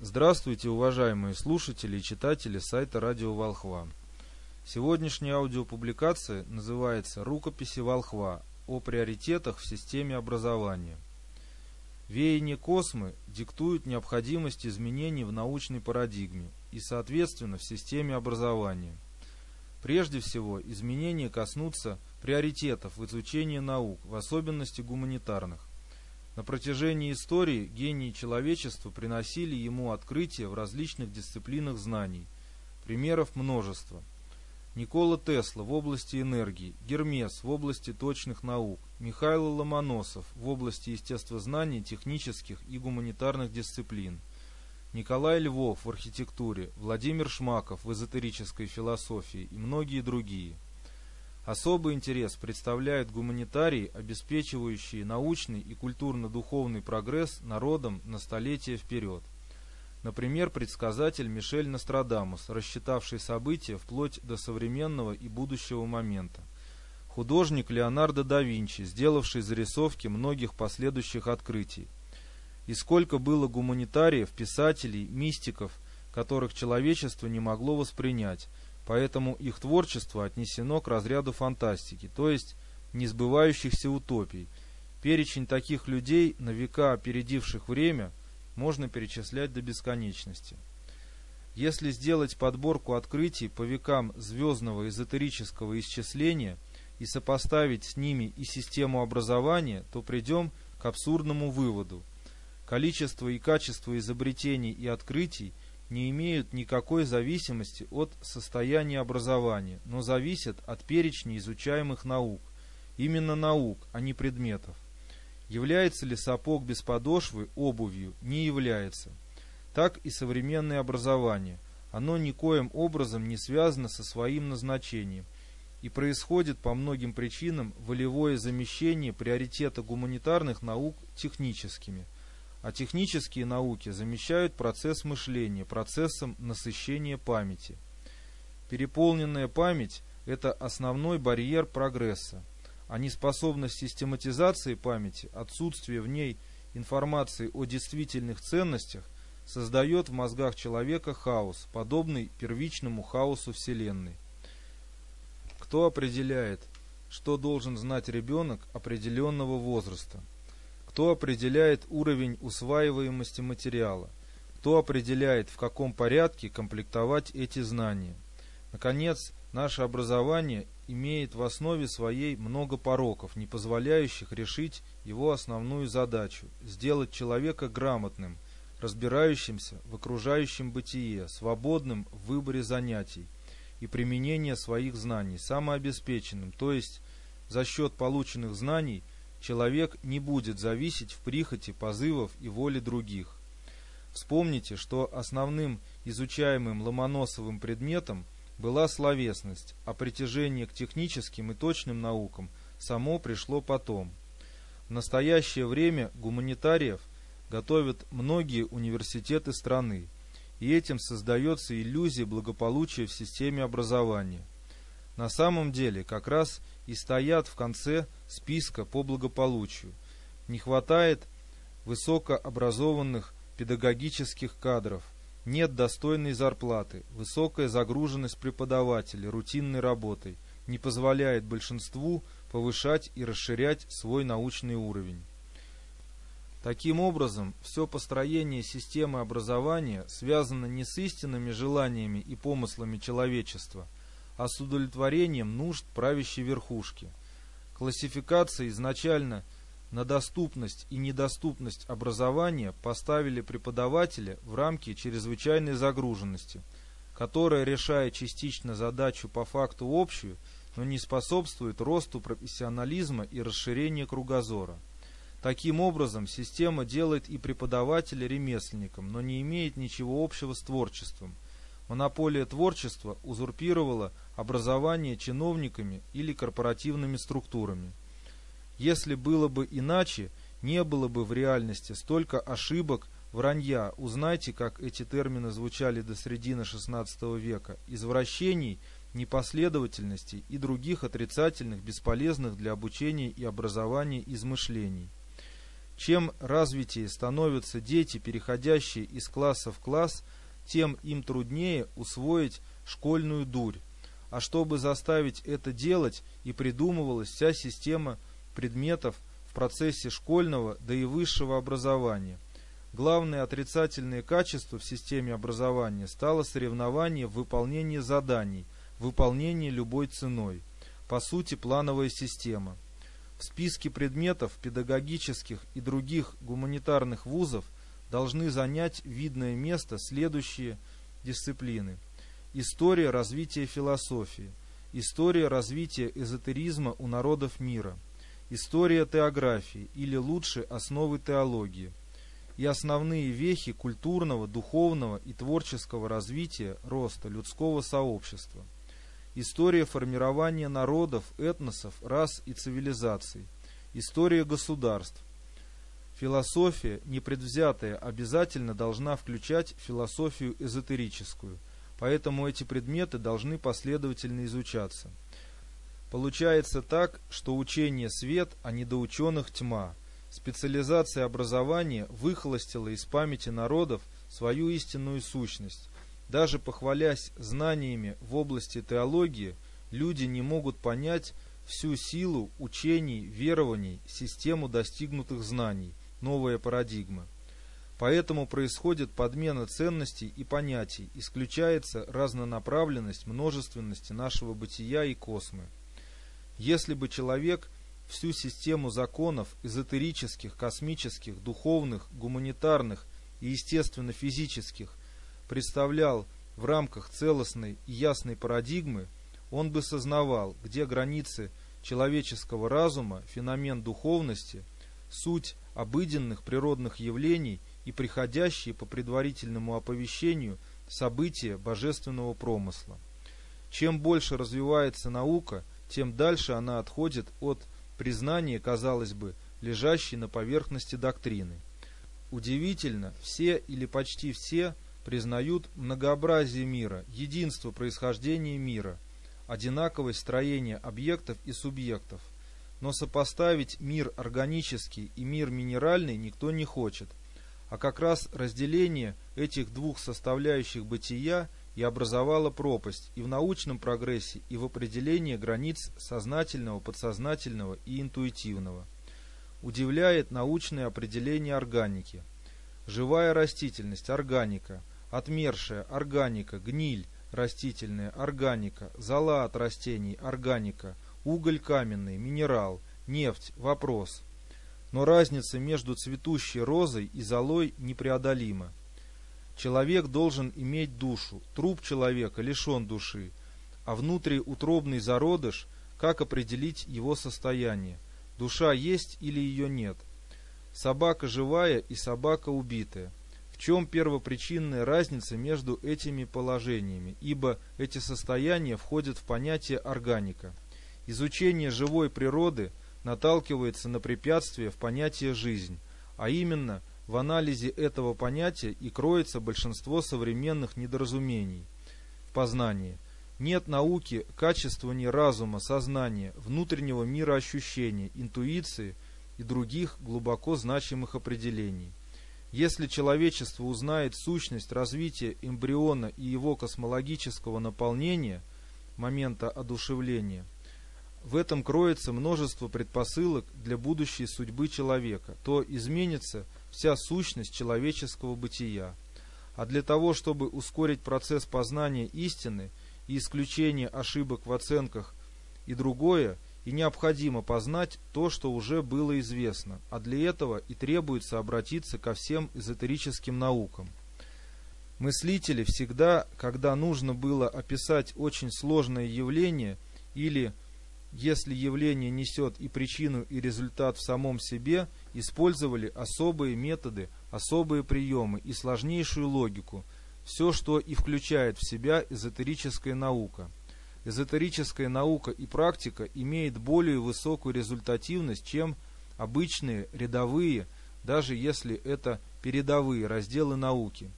Здравствуйте, уважаемые слушатели и читатели сайта Радио Волхва. Сегодняшняя аудиопубликация называется «Рукописи Волхва о приоритетах в системе образования». Веяние космы диктует необходимость изменений в научной парадигме и, соответственно, в системе образования. Прежде всего, изменения коснутся приоритетов в изучении наук, в особенности гуманитарных. На протяжении истории гении человечества приносили ему открытия в различных дисциплинах знаний. Примеров множество. Никола Тесла в области энергии, Гермес в области точных наук, Михаил Ломоносов в области естествознаний, технических и гуманитарных дисциплин, Николай Львов в архитектуре, Владимир Шмаков в эзотерической философии и многие другие – Особый интерес представляют гуманитарии, обеспечивающие научный и культурно-духовный прогресс народам на столетия вперед. Например, предсказатель Мишель Нострадамус, рассчитавший события вплоть до современного и будущего момента. Художник Леонардо да Винчи, сделавший зарисовки многих последующих открытий. И сколько было гуманитариев, писателей, мистиков, которых человечество не могло воспринять, поэтому их творчество отнесено к разряду фантастики, то есть несбывающихся утопий. Перечень таких людей, на века опередивших время, можно перечислять до бесконечности. Если сделать подборку открытий по векам звездного эзотерического исчисления и сопоставить с ними и систему образования, то придем к абсурдному выводу. Количество и качество изобретений и открытий – не имеют никакой зависимости от состояния образования, но зависят от перечня изучаемых наук. Именно наук, а не предметов. Является ли сапог без подошвы обувью? Не является. Так и современное образование. Оно никоим образом не связано со своим назначением и происходит по многим причинам волевое замещение приоритета гуманитарных наук техническими – а технические науки замещают процесс мышления процессом насыщения памяти. Переполненная память – это основной барьер прогресса, а неспособность систематизации памяти, отсутствие в ней информации о действительных ценностях создает в мозгах человека хаос, подобный первичному хаосу Вселенной. Кто определяет, что должен знать ребенок определенного возраста – кто определяет уровень усваиваемости материала? Кто определяет, в каком порядке комплектовать эти знания? Наконец, наше образование имеет в основе своей много пороков, не позволяющих решить его основную задачу – сделать человека грамотным, разбирающимся в окружающем бытие, свободным в выборе занятий и применения своих знаний, самообеспеченным, то есть за счет полученных знаний – человек не будет зависеть в прихоти, позывов и воле других. Вспомните, что основным изучаемым Ломоносовым предметом была словесность, а притяжение к техническим и точным наукам само пришло потом. В настоящее время гуманитариев готовят многие университеты страны, и этим создается иллюзия благополучия в системе образования. На самом деле, как раз и стоят в конце списка по благополучию. Не хватает высокообразованных педагогических кадров, нет достойной зарплаты, высокая загруженность преподавателей рутинной работой не позволяет большинству повышать и расширять свой научный уровень. Таким образом, все построение системы образования связано не с истинными желаниями и помыслами человечества, а с удовлетворением нужд правящей верхушки. Классификация изначально на доступность и недоступность образования поставили преподавателя в рамки чрезвычайной загруженности, которая, решая частично задачу по факту общую, но не способствует росту профессионализма и расширению кругозора. Таким образом, система делает и преподавателя ремесленником, но не имеет ничего общего с творчеством – монополия творчества узурпировала образование чиновниками или корпоративными структурами. Если было бы иначе, не было бы в реальности столько ошибок, вранья, узнайте, как эти термины звучали до середины XVI века, извращений, непоследовательностей и других отрицательных, бесполезных для обучения и образования измышлений. Чем развитее становятся дети, переходящие из класса в класс, тем им труднее усвоить школьную дурь. А чтобы заставить это делать, и придумывалась вся система предметов в процессе школьного, да и высшего образования. Главное отрицательное качество в системе образования стало соревнование в выполнении заданий, выполнении любой ценой. По сути, плановая система. В списке предметов педагогических и других гуманитарных вузов должны занять видное место следующие дисциплины. История развития философии, история развития эзотеризма у народов мира, история теографии или лучше основы теологии. И основные вехи культурного, духовного и творческого развития роста людского сообщества, история формирования народов, этносов, рас и цивилизаций, история государств, Философия, непредвзятая, обязательно должна включать философию эзотерическую, поэтому эти предметы должны последовательно изучаться. Получается так, что учение свет, а недоученых тьма. Специализация образования выхолостила из памяти народов свою истинную сущность. Даже похвалясь знаниями в области теологии, люди не могут понять всю силу учений, верований, систему достигнутых знаний – новая парадигма. Поэтому происходит подмена ценностей и понятий, исключается разнонаправленность множественности нашего бытия и космы. Если бы человек всю систему законов эзотерических, космических, духовных, гуманитарных и естественно-физических представлял в рамках целостной и ясной парадигмы, он бы сознавал, где границы человеческого разума, феномен духовности, суть обыденных природных явлений и приходящие по предварительному оповещению события божественного промысла. Чем больше развивается наука, тем дальше она отходит от признания, казалось бы, лежащей на поверхности доктрины. Удивительно, все или почти все признают многообразие мира, единство происхождения мира, одинаковость строения объектов и субъектов – но сопоставить мир органический и мир минеральный никто не хочет. А как раз разделение этих двух составляющих бытия и образовало пропасть и в научном прогрессе, и в определении границ сознательного, подсознательного и интуитивного. Удивляет научное определение органики. Живая растительность – органика, отмершая – органика, гниль – растительная, органика, зола от растений – органика, уголь каменный, минерал, нефть, вопрос. Но разница между цветущей розой и золой непреодолима. Человек должен иметь душу, труп человека лишен души, а внутриутробный зародыш, как определить его состояние? Душа есть или ее нет? Собака живая и собака убитая. В чем первопричинная разница между этими положениями, ибо эти состояния входят в понятие органика – Изучение живой природы наталкивается на препятствие в понятие «жизнь», а именно в анализе этого понятия и кроется большинство современных недоразумений в познании. Нет науки качествования разума, сознания, внутреннего мира ощущения, интуиции и других глубоко значимых определений. Если человечество узнает сущность развития эмбриона и его космологического наполнения, момента одушевления – в этом кроется множество предпосылок для будущей судьбы человека, то изменится вся сущность человеческого бытия. А для того, чтобы ускорить процесс познания истины и исключения ошибок в оценках и другое, и необходимо познать то, что уже было известно, а для этого и требуется обратиться ко всем эзотерическим наукам. Мыслители всегда, когда нужно было описать очень сложное явление или если явление несет и причину, и результат в самом себе, использовали особые методы, особые приемы и сложнейшую логику, все, что и включает в себя эзотерическая наука. Эзотерическая наука и практика имеет более высокую результативность, чем обычные рядовые, даже если это передовые разделы науки.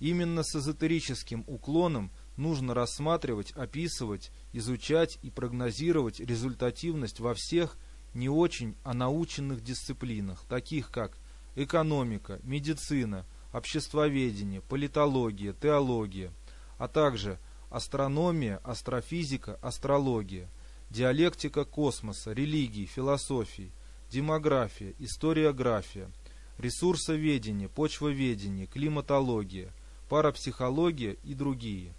Именно с эзотерическим уклоном нужно рассматривать, описывать, изучать и прогнозировать результативность во всех не очень о наученных дисциплинах, таких как экономика, медицина, обществоведение, политология, теология, а также астрономия, астрофизика, астрология, диалектика космоса, религии, философии, демография, историография, ресурсоведение, почвоведение, климатология, парапсихология и другие.